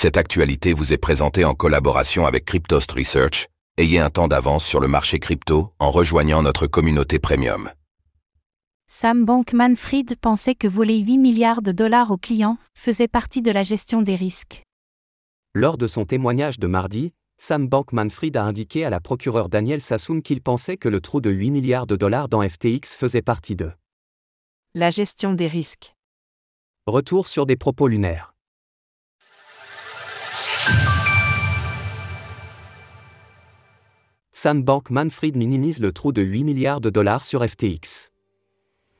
Cette actualité vous est présentée en collaboration avec Cryptost Research. Ayez un temps d'avance sur le marché crypto en rejoignant notre communauté premium. Sam Bankman-Fried pensait que voler 8 milliards de dollars aux clients faisait partie de la gestion des risques. Lors de son témoignage de mardi, Sam Bankman-Fried a indiqué à la procureure Daniel Sassoon qu'il pensait que le trou de 8 milliards de dollars dans FTX faisait partie de la gestion des risques. Retour sur des propos lunaires. Sam Bankman-Fried minimise le trou de 8 milliards de dollars sur FTX.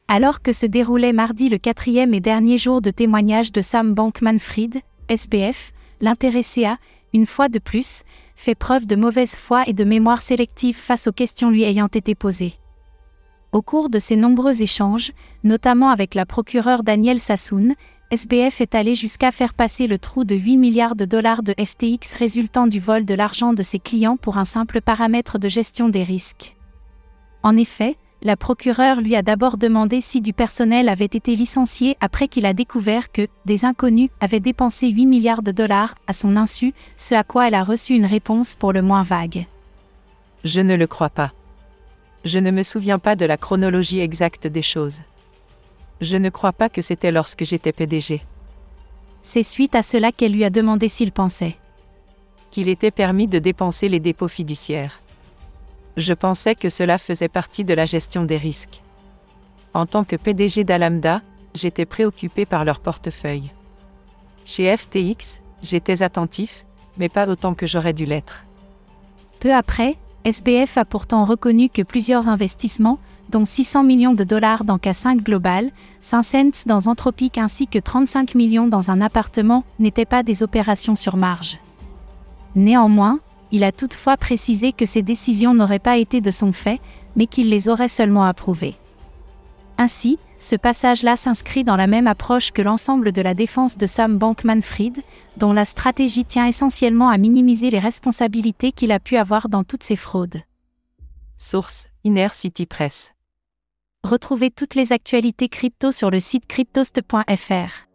Alors que se déroulait mardi le quatrième et dernier jour de témoignage de Sam Bankman-Fried, SBF, l'intéressé a, une fois de plus, fait preuve de mauvaise foi et de mémoire sélective face aux questions lui ayant été posées. Au cours de ces nombreux échanges, notamment avec la procureure Danielle Sassoon, SBF est allé jusqu'à faire passer le trou de 8 milliards de dollars de FTX résultant du vol de l'argent de ses clients pour un simple paramètre de gestion des risques. En effet, la procureure lui a d'abord demandé si du personnel avait été licencié après qu'il a découvert que des inconnus avaient dépensé 8 milliards de dollars à son insu, ce à quoi elle a reçu une réponse pour le moins vague. Je ne le crois pas. Je ne me souviens pas de la chronologie exacte des choses. Je ne crois pas que c'était lorsque j'étais PDG. C'est suite à cela qu'elle lui a demandé s'il pensait qu'il était permis de dépenser les dépôts fiduciaires je pensais que cela faisait partie de la gestion des risques. En tant que PDG d'Alamda, j'étais préoccupé par leur portefeuille. Chez FTX, j'étais attentif, mais pas autant que j'aurais dû l'être. Peu après, SBF a pourtant reconnu que plusieurs investissements, dont 600 millions de dollars dans K5 Global, 5 cents dans Anthropic ainsi que 35 millions dans un appartement, n'étaient pas des opérations sur marge. Néanmoins, il a toutefois précisé que ces décisions n'auraient pas été de son fait, mais qu'il les aurait seulement approuvées. Ainsi, ce passage-là s'inscrit dans la même approche que l'ensemble de la défense de Sam Bankman-Fried, dont la stratégie tient essentiellement à minimiser les responsabilités qu'il a pu avoir dans toutes ces fraudes. Source Inner City Press. Retrouvez toutes les actualités crypto sur le site cryptost.fr.